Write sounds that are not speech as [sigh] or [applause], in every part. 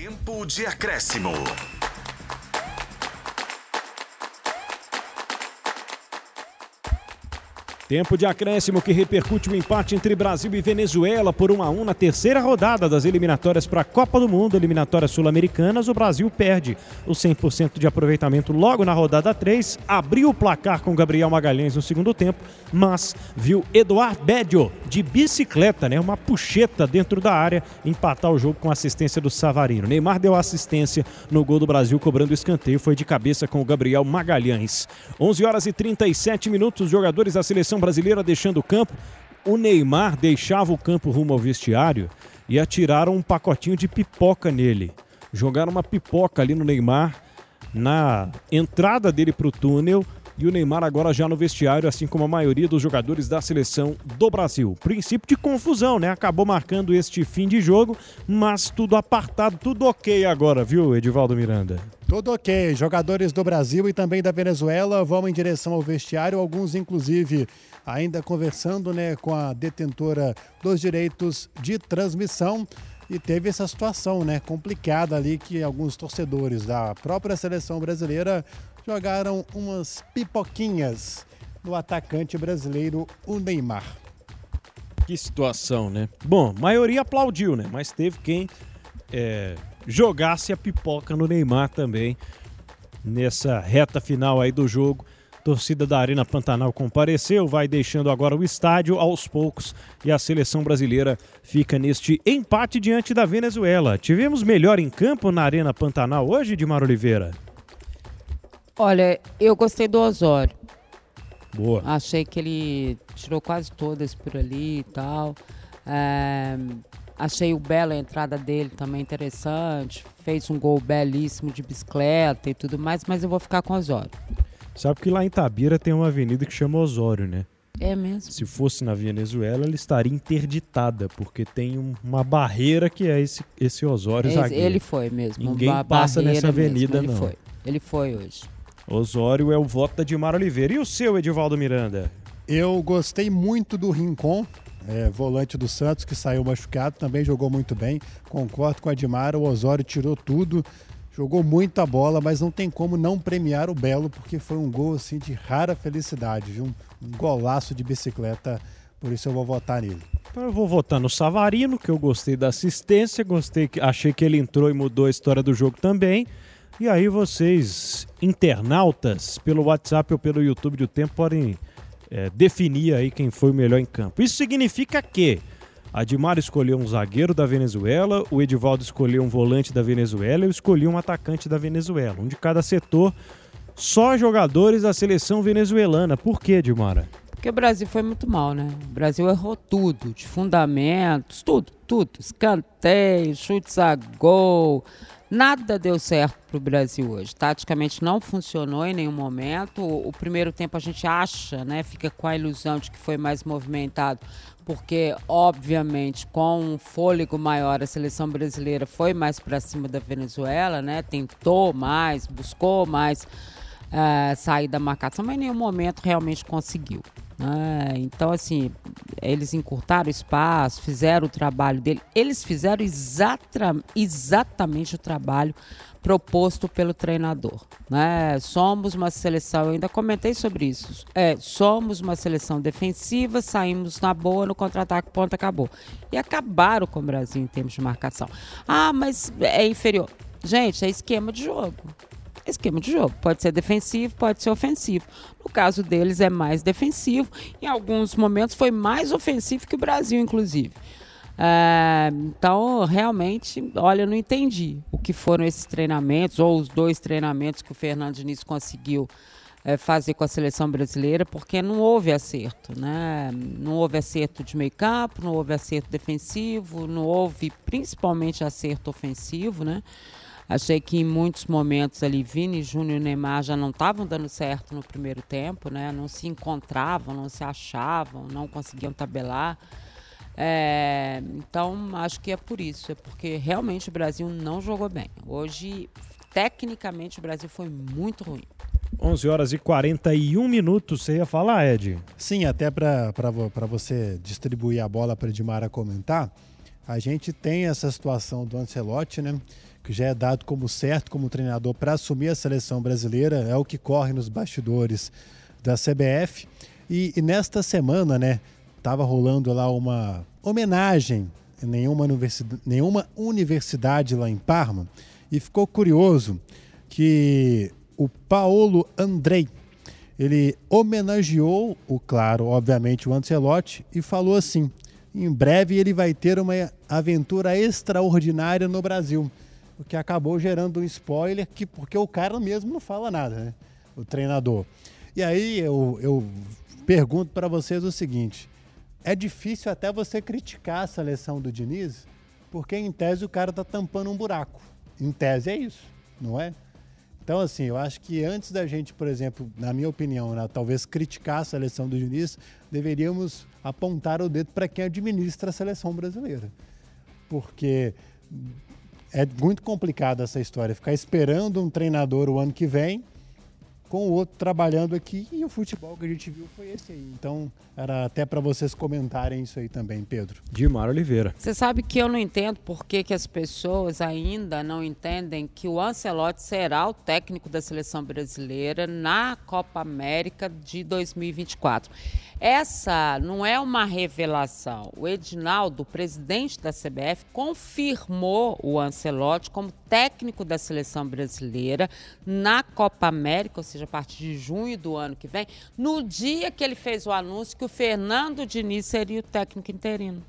Tempo de acréscimo. Tempo de acréscimo que repercute o empate entre Brasil e Venezuela por 1 a 1 na terceira rodada das eliminatórias para a Copa do Mundo, eliminatórias sul-americanas. O Brasil perde o 100% de aproveitamento logo na rodada 3, abriu o placar com Gabriel Magalhães no segundo tempo, mas viu Eduardo Bedio de bicicleta, né, uma puxeta dentro da área, empatar o jogo com assistência do Savarino. Neymar deu assistência no gol do Brasil cobrando o escanteio, foi de cabeça com o Gabriel Magalhães. 11 horas e 37 minutos, os jogadores da seleção seleção brasileira deixando o campo, o Neymar deixava o campo rumo ao vestiário e atiraram um pacotinho de pipoca nele. Jogaram uma pipoca ali no Neymar, na entrada dele para o túnel. E o Neymar agora já no vestiário, assim como a maioria dos jogadores da seleção do Brasil. Princípio de confusão, né? Acabou marcando este fim de jogo, mas tudo apartado, tudo ok agora, viu, Edivaldo Miranda? Tudo ok. Jogadores do Brasil e também da Venezuela vão em direção ao vestiário, alguns inclusive ainda conversando né, com a detentora dos direitos de transmissão. E teve essa situação né, complicada ali que alguns torcedores da própria seleção brasileira jogaram umas pipoquinhas no atacante brasileiro, o Neymar. Que situação, né? Bom, maioria aplaudiu, né? Mas teve quem é, jogasse a pipoca no Neymar também nessa reta final aí do jogo torcida da Arena Pantanal compareceu, vai deixando agora o estádio aos poucos e a seleção brasileira fica neste empate diante da Venezuela. Tivemos melhor em campo na Arena Pantanal hoje, Dimar Oliveira? Olha, eu gostei do Osório. Boa. Achei que ele tirou quase todas por ali e tal. É, achei o belo a entrada dele também interessante. Fez um gol belíssimo de bicicleta e tudo mais, mas eu vou ficar com o Osório. Sabe que lá em Tabira tem uma avenida que chama Osório, né? É mesmo. Se fosse na Venezuela, ela estaria interditada, porque tem um, uma barreira que é esse, esse Osório esse, zagueiro. Ele foi mesmo. Ninguém passa nessa avenida, mesmo. ele não. Foi. Ele foi hoje. Osório é o voto da Dimar Oliveira. E o seu, Edivaldo Miranda? Eu gostei muito do Rincon, é, volante do Santos, que saiu machucado, também jogou muito bem. Concordo com a Dimar, o Osório tirou tudo. Jogou muita bola, mas não tem como não premiar o Belo, porque foi um gol assim de rara felicidade, viu? Um golaço de bicicleta, por isso eu vou votar nele. Então eu vou votar no Savarino, que eu gostei da assistência, gostei, achei que ele entrou e mudou a história do jogo também. E aí vocês, internautas, pelo WhatsApp ou pelo YouTube do Tempo, podem é, definir aí quem foi o melhor em campo. Isso significa que a Dimar escolheu um zagueiro da Venezuela, o Edivaldo escolheu um volante da Venezuela, eu escolhi um atacante da Venezuela. Um de cada setor, só jogadores da seleção venezuelana. Por quê, Dimara? Porque o Brasil foi muito mal, né? O Brasil errou tudo, de fundamentos, tudo, tudo. Escanteio, chutes a gol, Nada deu certo para o Brasil hoje. Taticamente não funcionou em nenhum momento. O, o, primeiro tempo a gente acha, né, fica com a ilusão de que foi mais movimentado, porque obviamente com um fôlego maior a seleção brasileira foi mais para cima da Venezuela, né? Tentou mais, buscou mais uh, sair da marcação, mas em nenhum momento realmente conseguiu. Né? Então, assim, eles encurtaram o espaço, fizeram o trabalho dele. Eles fizeram exata, exatamente o trabalho proposto pelo treinador. Né? Somos uma seleção, eu ainda comentei sobre isso. É, somos uma seleção defensiva, saímos na boa no contra-ataque, ponto, acabou. E acabaram com o Brasil em termos de marcação. Ah, mas é inferior. Gente, é esquema de jogo esquema de jogo. Pode ser defensivo, pode ser ofensivo. No caso deles é mais defensivo. Em alguns momentos foi mais ofensivo que o Brasil, inclusive. É, então, realmente, olha, eu não entendi o que foram esses treinamentos, ou os dois treinamentos que o Fernando Diniz conseguiu é, fazer com a seleção brasileira, porque não houve acerto, né? Não houve acerto de meio campo, não houve acerto defensivo, não houve principalmente acerto ofensivo, né? Achei que em muitos momentos ali Vini, Júnior e Neymar já não estavam dando certo no primeiro tempo, né? Não se encontravam, não se achavam, não conseguiam tabelar. É, então, acho que é por isso, é porque realmente o Brasil não jogou bem. Hoje, tecnicamente, o Brasil foi muito ruim. 11 horas e 41 minutos, você ia falar, Ed? Sim, até para você distribuir a bola para Edmara comentar, a gente tem essa situação do Ancelotti, né? Que já é dado como certo como treinador para assumir a seleção brasileira, é o que corre nos bastidores da CBF. E, e nesta semana, né, estava rolando lá uma homenagem em nenhuma universidade, nenhuma universidade lá em Parma, e ficou curioso que o Paulo Andrei, ele homenageou o claro, obviamente, o Ancelotti e falou assim: em breve ele vai ter uma aventura extraordinária no Brasil. O que acabou gerando um spoiler, que, porque o cara mesmo não fala nada, né? O treinador. E aí eu, eu pergunto para vocês o seguinte: é difícil até você criticar a seleção do Diniz, porque em tese o cara tá tampando um buraco. Em tese é isso, não é? Então, assim, eu acho que antes da gente, por exemplo, na minha opinião, né, talvez criticar a seleção do Diniz, deveríamos apontar o dedo para quem administra a seleção brasileira. Porque é muito complicado essa história, ficar esperando um treinador o ano que vem com o outro trabalhando aqui e o futebol que a gente viu foi esse aí. Então, era até para vocês comentarem isso aí também, Pedro. Dimar Oliveira. Você sabe que eu não entendo por que, que as pessoas ainda não entendem que o Ancelotti será o técnico da seleção brasileira na Copa América de 2024. Essa não é uma revelação. O Edinaldo, presidente da CBF, confirmou o Ancelotti como técnico da seleção brasileira na Copa América, ou seja, a partir de junho do ano que vem, no dia que ele fez o anúncio que o Fernando Diniz seria o técnico interino.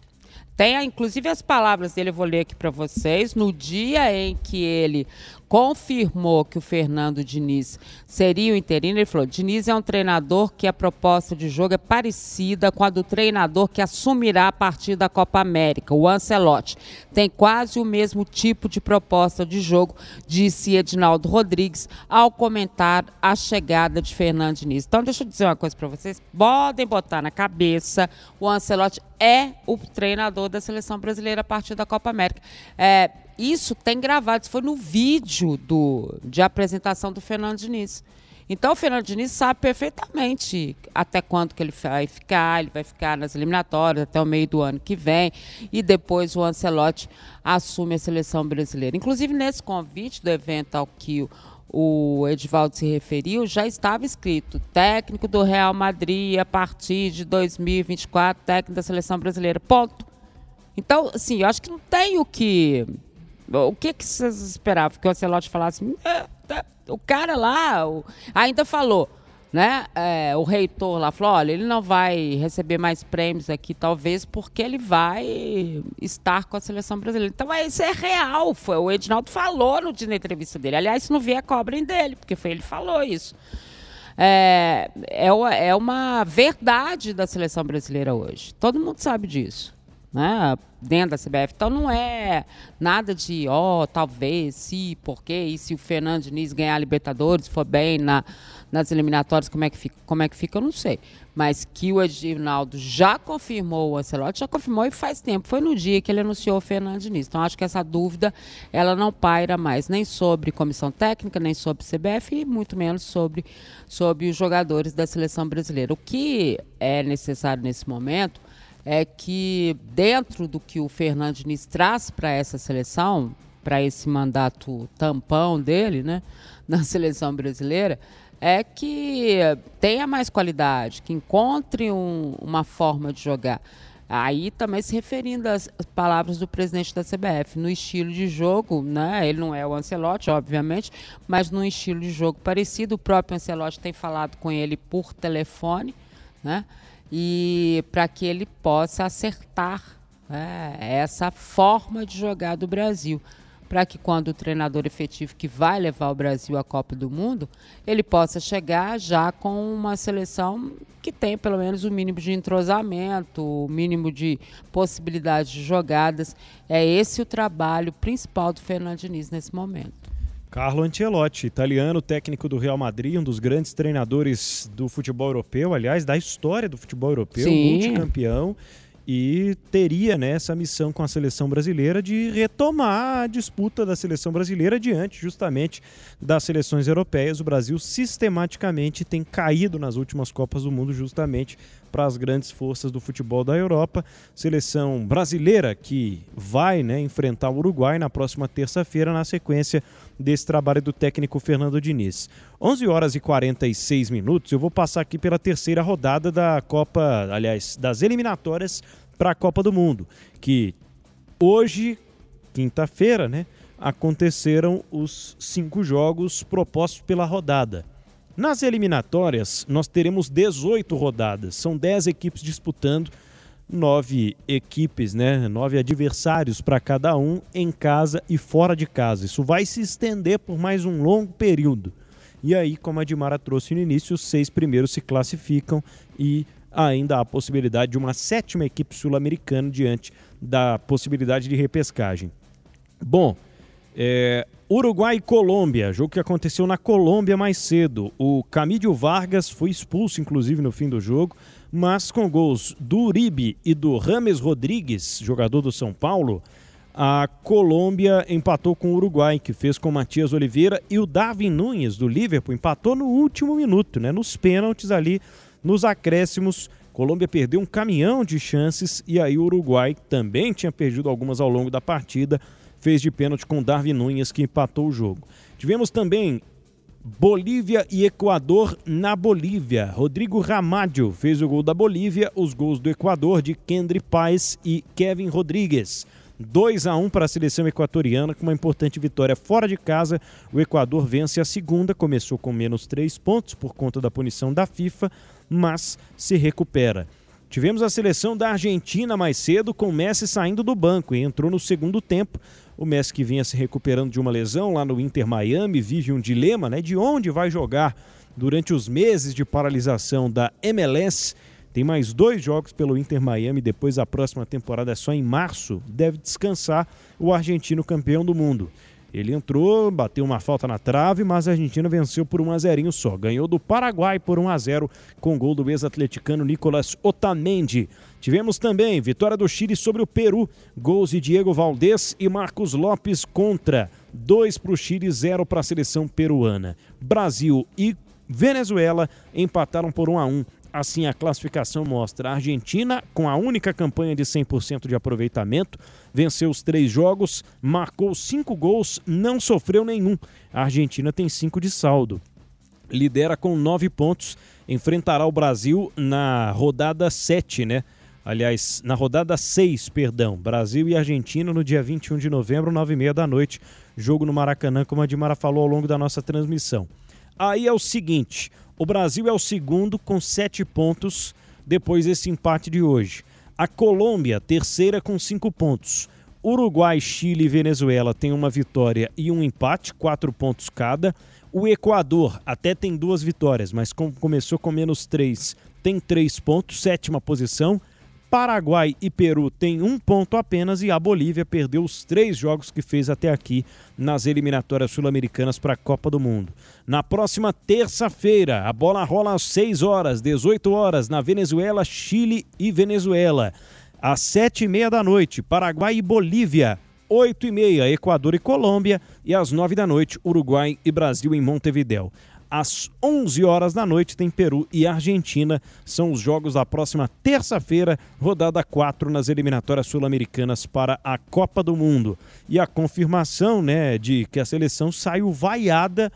Tem, inclusive, as palavras dele, eu vou ler aqui para vocês. No dia em que ele confirmou que o Fernando Diniz seria o interino, ele falou: Diniz é um treinador que a proposta de jogo é parecida com a do treinador que assumirá a partir da Copa América, o Ancelotti. Tem quase o mesmo tipo de proposta de jogo, disse Edinaldo Rodrigues ao comentar a chegada de Fernando Diniz. Então, deixa eu dizer uma coisa para vocês: podem botar na cabeça, o Ancelotti é o treinador da seleção brasileira a partir da Copa América. É, isso tem gravado, isso foi no vídeo do, de apresentação do Fernando Diniz. Então o Fernando Diniz sabe perfeitamente até quando que ele vai ficar, ele vai ficar nas eliminatórias até o meio do ano que vem e depois o Ancelotti assume a seleção brasileira. Inclusive nesse convite do evento ao que o, o Edvaldo se referiu, já estava escrito técnico do Real Madrid a partir de 2024, técnico da seleção brasileira. Ponto. Então, assim, eu acho que não tem o que o que, que vocês esperavam? Que o Ancelotti falasse? É, tá, o cara lá o, ainda falou, né? É, o reitor lá falou: olha, ele não vai receber mais prêmios aqui, talvez, porque ele vai estar com a seleção brasileira. Então, é, isso é real. Foi, o Edinaldo falou no, na entrevista dele. Aliás, se não vier, cobrem dele, porque foi ele que falou isso. É, é, é uma verdade da seleção brasileira hoje. Todo mundo sabe disso né, dentro da CBF. Então não é nada de, ó, oh, talvez, se, porque, e se o Fernando Diniz ganhar a Libertadores, for bem na, nas eliminatórias, como é, que fica, como é que fica, eu não sei. Mas que o Edinaldo já confirmou o Ancelotti, já confirmou e faz tempo. Foi no dia que ele anunciou o Fernando Diniz. Então acho que essa dúvida, ela não paira mais, nem sobre comissão técnica, nem sobre CBF, e muito menos sobre, sobre os jogadores da seleção brasileira. O que é necessário nesse momento é que dentro do que o Fernando Diniz traz para essa seleção, para esse mandato tampão dele, né, [laughs] na seleção brasileira, é que tenha mais qualidade, que encontre um, uma forma de jogar. Aí também se referindo às palavras do presidente da CBF, no estilo de jogo, né? Ele não é o Ancelotti, obviamente, mas num estilo de jogo parecido. O próprio Ancelotti tem falado com ele por telefone, né? E para que ele possa acertar né, essa forma de jogar do Brasil, para que quando o treinador efetivo que vai levar o Brasil à Copa do Mundo, ele possa chegar já com uma seleção que tenha pelo menos o mínimo de entrosamento, o mínimo de possibilidades de jogadas. É esse o trabalho principal do Fernando Diniz nesse momento. Carlo Ancelotti, italiano, técnico do Real Madrid, um dos grandes treinadores do futebol europeu, aliás, da história do futebol europeu, Sim. multicampeão, e teria né, essa missão com a seleção brasileira de retomar a disputa da seleção brasileira diante justamente das seleções europeias. O Brasil sistematicamente tem caído nas últimas Copas do Mundo justamente para as grandes forças do futebol da Europa. Seleção brasileira que vai né, enfrentar o Uruguai na próxima terça-feira, na sequência desse trabalho do técnico Fernando Diniz. 11 horas e 46 minutos, eu vou passar aqui pela terceira rodada da Copa, aliás, das eliminatórias para a Copa do Mundo, que hoje, quinta-feira, né, aconteceram os cinco jogos propostos pela rodada. Nas eliminatórias, nós teremos 18 rodadas, são 10 equipes disputando, nove equipes, né? Nove adversários para cada um em casa e fora de casa. Isso vai se estender por mais um longo período. E aí, como a Dimara trouxe no início, os seis primeiros se classificam e ainda há a possibilidade de uma sétima equipe sul-americana diante da possibilidade de repescagem. Bom, é, Uruguai e Colômbia, jogo que aconteceu na Colômbia mais cedo. O Camídio Vargas foi expulso, inclusive, no fim do jogo, mas com gols do Uribe e do Rames Rodrigues, jogador do São Paulo, a Colômbia empatou com o Uruguai, que fez com o Matias Oliveira, e o Darwin Nunes, do Liverpool, empatou no último minuto, né, nos pênaltis ali, nos acréscimos. Colômbia perdeu um caminhão de chances e aí o Uruguai também tinha perdido algumas ao longo da partida fez de pênalti com Darwin Nunes, que empatou o jogo. Tivemos também Bolívia e Equador na Bolívia. Rodrigo Ramádio fez o gol da Bolívia, os gols do Equador de Kendry Paes e Kevin Rodrigues. 2 a 1 para a seleção equatoriana, com uma importante vitória fora de casa. O Equador vence a segunda, começou com menos 3 pontos por conta da punição da FIFA, mas se recupera. Tivemos a seleção da Argentina mais cedo, com Messi saindo do banco e entrou no segundo tempo. O Messi que vinha se recuperando de uma lesão lá no Inter Miami vive um dilema, né, de onde vai jogar durante os meses de paralisação da MLS. Tem mais dois jogos pelo Inter Miami, depois a próxima temporada é só em março. Deve descansar o argentino campeão do mundo. Ele entrou, bateu uma falta na trave, mas a Argentina venceu por 1 a 0 só. Ganhou do Paraguai por 1 a 0 com gol do ex-atleticano Nicolas Otamendi. Tivemos também vitória do Chile sobre o Peru, gols de Diego Valdez e Marcos Lopes contra. 2 para o Chile, 0 para a seleção peruana. Brasil e Venezuela empataram por 1 a 1 Assim, a classificação mostra a Argentina, com a única campanha de 100% de aproveitamento, venceu os três jogos, marcou cinco gols, não sofreu nenhum. A Argentina tem cinco de saldo. Lidera com nove pontos, enfrentará o Brasil na rodada 7, né? Aliás, na rodada 6, perdão. Brasil e Argentina no dia 21 de novembro, 9 e meia da noite. Jogo no Maracanã, como a Dimara falou ao longo da nossa transmissão. Aí é o seguinte: o Brasil é o segundo com sete pontos depois desse empate de hoje. A Colômbia, terceira com cinco pontos. Uruguai, Chile e Venezuela têm uma vitória e um empate, quatro pontos cada. O Equador até tem duas vitórias, mas começou com menos três, tem três pontos, sétima posição. Paraguai e Peru têm um ponto apenas e a Bolívia perdeu os três jogos que fez até aqui nas eliminatórias sul-americanas para a Copa do Mundo. Na próxima terça-feira, a bola rola às 6 horas, 18 horas, na Venezuela, Chile e Venezuela. Às sete e meia da noite, Paraguai e Bolívia. 8 e meia, Equador e Colômbia. E às 9 da noite, Uruguai e Brasil em Montevidéu às 11 horas da noite tem Peru e Argentina. São os jogos da próxima terça-feira, rodada 4 nas eliminatórias sul-americanas para a Copa do Mundo. E a confirmação, né, de que a seleção saiu vaiada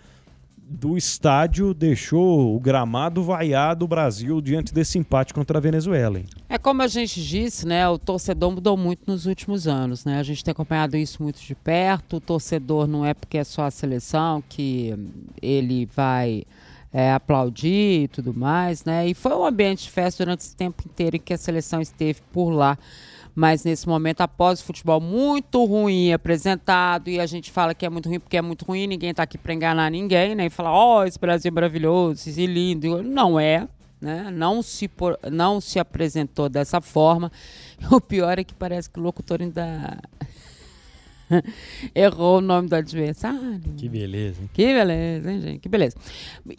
do estádio deixou o gramado vaiado o Brasil diante desse empate contra a Venezuela. Hein? É como a gente disse, né? O torcedor mudou muito nos últimos anos, né? A gente tem acompanhado isso muito de perto. O torcedor não é porque é só a seleção que ele vai é, aplaudir e tudo mais, né? E foi um ambiente de festa durante esse tempo inteiro em que a seleção esteve por lá mas nesse momento, após o futebol muito ruim apresentado, e a gente fala que é muito ruim porque é muito ruim, ninguém está aqui para enganar ninguém, né? E falar, ó, oh, esse Brasil é maravilhoso, esse lindo. Não é, né? Não se, por, não se apresentou dessa forma. [laughs] O pior é que parece que o locutor ainda [laughs] Errou o nome do adversário. Que beleza. Hein? Que beleza, hein, gente? Que beleza.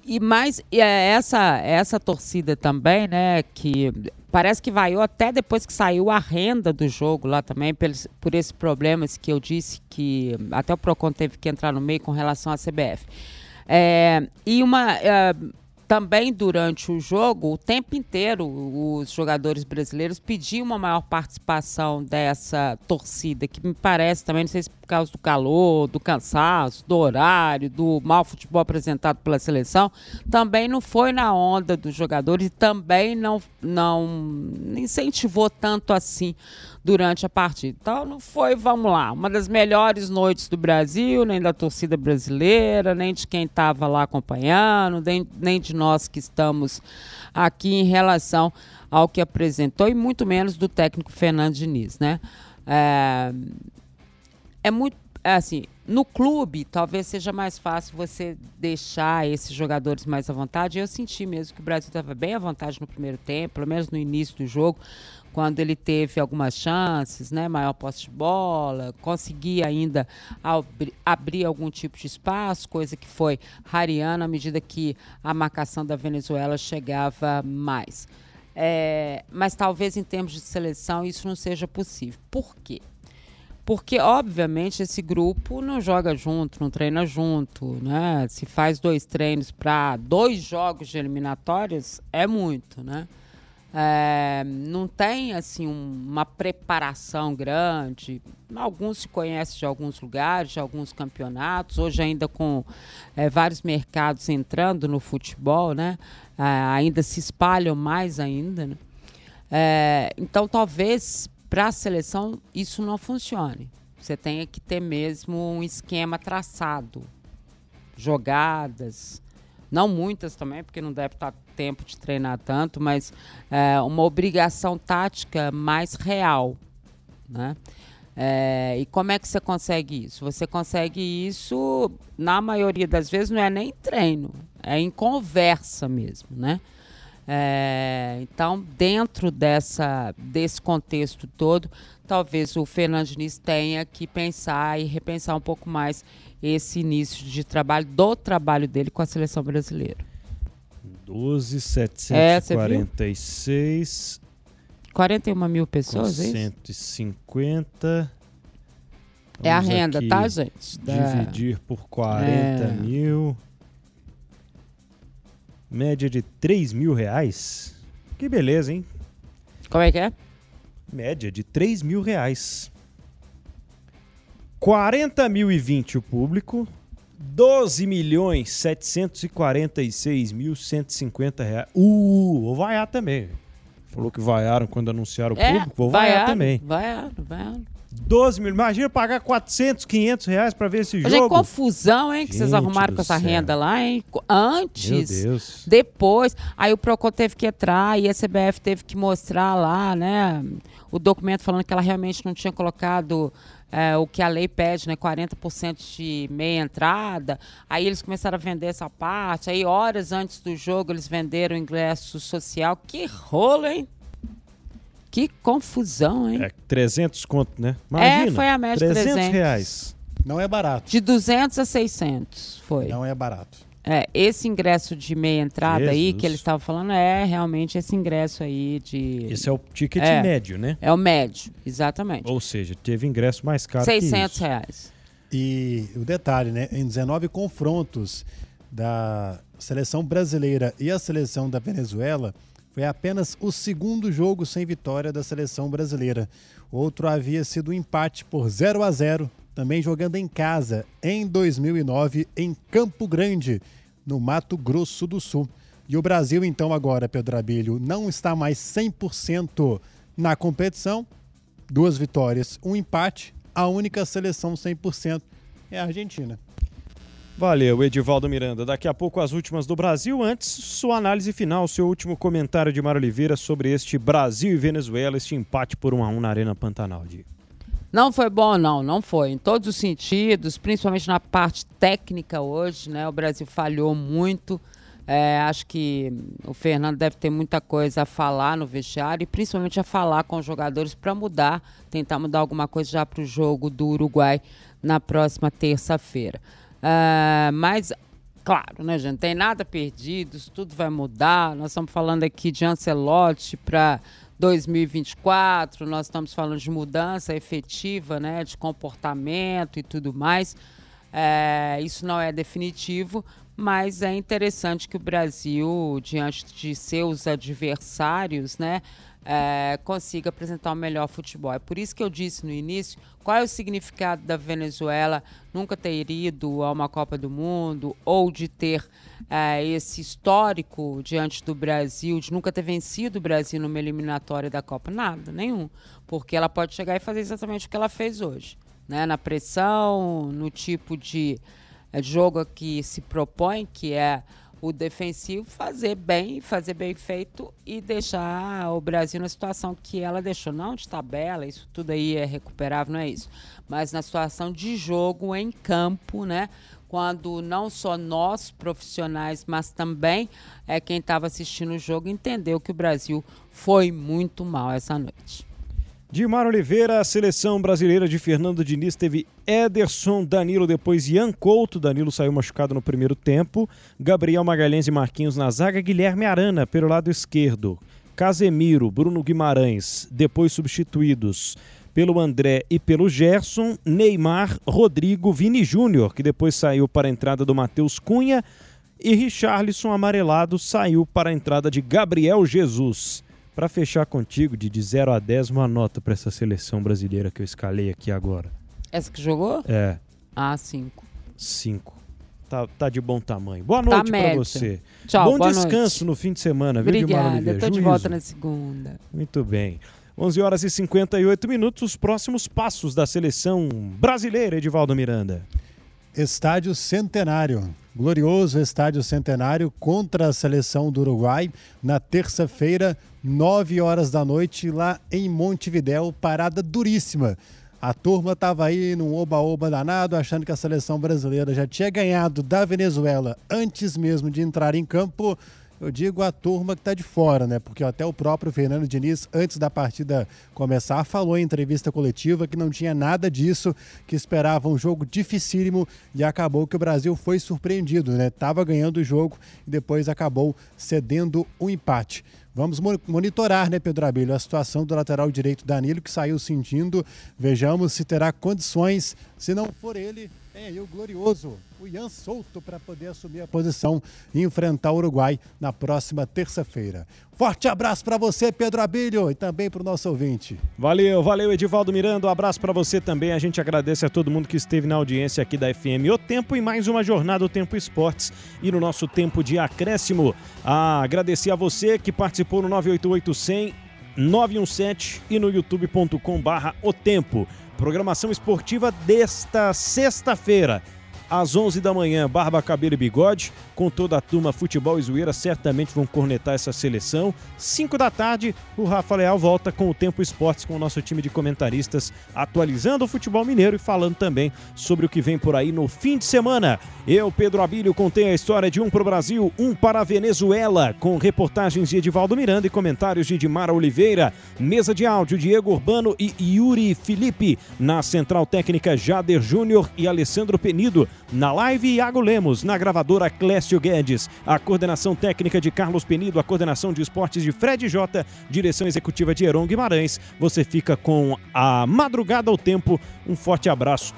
E mais e é essa essa torcida também, né, que parece que vaiou até depois que saiu a renda do jogo lá também, por, por esses problemas que eu disse que até o Procon teve que entrar no meio com relação à CBF. É, e uma é, também durante o jogo, o tempo inteiro, os jogadores brasileiros pediam uma maior participação dessa torcida, que me parece também, não sei se por causa do calor, do cansaço, do horário, do mau futebol apresentado pela seleção, também não foi na onda dos jogadores e também não, não incentivou tanto assim durante a partida. Então não foi, vamos lá, uma das melhores noites do Brasil, nem da torcida brasileira, nem de quem estava lá acompanhando, nem, nem de nós que estamos aqui em relação ao que apresentou e muito menos do técnico Fernando Diniz, né? É, é muito é assim, no clube, talvez seja mais fácil você deixar esses jogadores mais à vontade. Eu senti mesmo que o Brasil estava bem à vontade no primeiro tempo, pelo menos no início do jogo, quando ele teve algumas chances, né, maior posse de bola, conseguia ainda abri abrir algum tipo de espaço, coisa que foi rareando à medida que a marcação da Venezuela chegava mais. É, mas talvez em termos de seleção isso não seja possível. Por quê? Porque, obviamente, esse grupo não joga junto, não treina junto, né? Se faz dois treinos para dois jogos de eliminatórias, é muito, né? É, não tem assim um, uma preparação grande. Alguns se conhecem de alguns lugares, de alguns campeonatos. Hoje ainda com é, vários mercados entrando no futebol, né? É, ainda se espalham mais ainda. Né? É, então talvez para a seleção isso não funcione. Você tenha que ter mesmo um esquema traçado, jogadas, não muitas também, porque não deve estar tempo de treinar tanto, mas é, uma obrigação tática mais real, né? É, e como é que você consegue isso? Você consegue isso, na maioria das vezes, não é nem treino, é em conversa mesmo, né? É, então, dentro dessa, desse contexto todo, talvez o Fernando Diniz tenha que pensar e repensar um pouco mais esse início de trabalho, do trabalho dele com a seleção brasileira. 12,746. É, 41 mil pessoas, é isso? 150. é a renda, tá, gente? Dividir por 40 é... mil. Média de 3 mil reais. Que beleza, hein? Como é que é? Média de 3 mil reais. 40 mil e 20 o público, 12 milhões 746 mil 150 reais. Uh, vou vaiar também. Falou que vaiaram quando anunciaram o é, público, vou vaiar vaiaram, também. Vaiaram, vaiaram. 12 mil. Imagina pagar 400, 500 reais pra ver esse Hoje jogo. É confusão, hein, que Gente vocês arrumaram com essa céu. renda lá, hein? Antes, depois. Aí o Procon teve que entrar e a CBF teve que mostrar lá, né, o documento falando que ela realmente não tinha colocado é, o que a lei pede, né, 40% de meia entrada. Aí eles começaram a vender essa parte. Aí horas antes do jogo eles venderam o ingresso social. Que rolo, hein? Que confusão, hein? É 300 conto, né? Imagina, é, foi a média 300, 300 reais. Não é barato. De 200 a 600 foi. Não é barato. É, esse ingresso de meia entrada Jesus. aí que eles estavam falando é realmente esse ingresso aí de. Esse é o ticket é, médio, né? É o médio, exatamente. Ou seja, teve ingresso mais caro 600 reais. E o detalhe, né? Em 19 confrontos da seleção brasileira e a seleção da Venezuela, foi apenas o segundo jogo sem vitória da seleção brasileira. Outro havia sido um empate por 0 a 0 também jogando em casa em 2009 em Campo Grande, no Mato Grosso do Sul. E o Brasil, então, agora, Pedro Abílio, não está mais 100% na competição. Duas vitórias, um empate. A única seleção 100% é a Argentina. Valeu, Edivaldo Miranda. Daqui a pouco as últimas do Brasil. Antes, sua análise final, seu último comentário de Mário Oliveira sobre este Brasil e Venezuela, este empate por 1 a 1 na Arena Pantanal. De... Não foi bom, não, não foi. Em todos os sentidos, principalmente na parte técnica hoje, né? O Brasil falhou muito. É, acho que o Fernando deve ter muita coisa a falar no vestiário e principalmente a falar com os jogadores para mudar, tentar mudar alguma coisa já para o jogo do Uruguai na próxima terça-feira. Uh, mas, claro, né, gente? Tem nada perdido, isso tudo vai mudar. Nós estamos falando aqui de Ancelotti para 2024, nós estamos falando de mudança efetiva, né, de comportamento e tudo mais. É, isso não é definitivo, mas é interessante que o Brasil, diante de seus adversários, né, é, consiga apresentar o melhor futebol. É por isso que eu disse no início qual é o significado da Venezuela nunca ter ido a uma Copa do Mundo ou de ter é, esse histórico diante do Brasil, de nunca ter vencido o Brasil numa eliminatória da Copa. Nada, nenhum. Porque ela pode chegar e fazer exatamente o que ela fez hoje. Né? Na pressão, no tipo de é, jogo que se propõe, que é o defensivo fazer bem, fazer bem feito e deixar o Brasil na situação que ela deixou. Não de tabela, isso tudo aí é recuperável, não é isso. Mas na situação de jogo em campo, né? Quando não só nós profissionais, mas também é quem estava assistindo o jogo entendeu que o Brasil foi muito mal essa noite. Dimar Oliveira, a seleção brasileira de Fernando Diniz teve Ederson, Danilo, depois Ian Couto. Danilo saiu machucado no primeiro tempo. Gabriel Magalhães e Marquinhos na zaga. Guilherme Arana pelo lado esquerdo. Casemiro, Bruno Guimarães, depois substituídos pelo André e pelo Gerson. Neymar, Rodrigo, Vini Júnior, que depois saiu para a entrada do Matheus Cunha. E Richarlison, amarelado, saiu para a entrada de Gabriel Jesus. Para fechar contigo, de 0 a 10, uma nota para essa seleção brasileira que eu escalei aqui agora. Essa que jogou? É. Ah, 5. 5. Tá, tá de bom tamanho. Boa noite tá para você. Tchau, bom boa descanso noite. no fim de semana, viu, Obrigada, Oliveira? eu tô de Juízo. volta na segunda. Muito bem. 11 horas e 58 minutos, os próximos passos da seleção brasileira, Edivaldo Miranda. Estádio Centenário. Glorioso Estádio Centenário contra a seleção do Uruguai na terça-feira, 9 horas da noite, lá em Montevidéu. Parada duríssima. A turma estava aí num oba-oba danado, achando que a seleção brasileira já tinha ganhado da Venezuela antes mesmo de entrar em campo. Eu digo a turma que está de fora, né? Porque até o próprio Fernando Diniz, antes da partida começar, falou em entrevista coletiva que não tinha nada disso, que esperava um jogo dificílimo e acabou que o Brasil foi surpreendido, né? Tava ganhando o jogo e depois acabou cedendo o um empate. Vamos monitorar, né, Pedro Abelho, a situação do lateral direito Danilo, que saiu sentindo. Vejamos se terá condições. Se não for ele, tem aí o glorioso, o Ian Souto, para poder assumir a posição e enfrentar o Uruguai na próxima terça-feira. Forte abraço para você, Pedro Abelho, e também para o nosso ouvinte. Valeu, valeu, Edivaldo Miranda. Um abraço para você também. A gente agradece a todo mundo que esteve na audiência aqui da FM O Tempo e mais uma jornada O Tempo Esportes e no nosso tempo de acréscimo. Ah, agradecer a você que participou no 988 100 917 e no youtube.com barra O Tempo. Programação esportiva desta sexta-feira, às 11 da manhã, Barba, Cabelo e Bigode, com toda a turma Futebol e Zoeira, certamente vão cornetar essa seleção. 5 da tarde, o Rafa Leal volta com o Tempo Esportes, com o nosso time de comentaristas, atualizando o futebol mineiro e falando também sobre o que vem por aí no fim de semana. Eu, Pedro Abílio, contei a história de um para o Brasil, um para a Venezuela, com reportagens de Edivaldo Miranda e comentários de Dimara Oliveira. Mesa de áudio, Diego Urbano e Yuri Felipe. Na central técnica, Jader Júnior e Alessandro Penido. Na live, Iago Lemos. Na gravadora, Clécio Guedes. A coordenação técnica de Carlos Penido. A coordenação de esportes de Fred Jota. Direção executiva de Heron Guimarães. Você fica com a Madrugada ao Tempo. Um forte abraço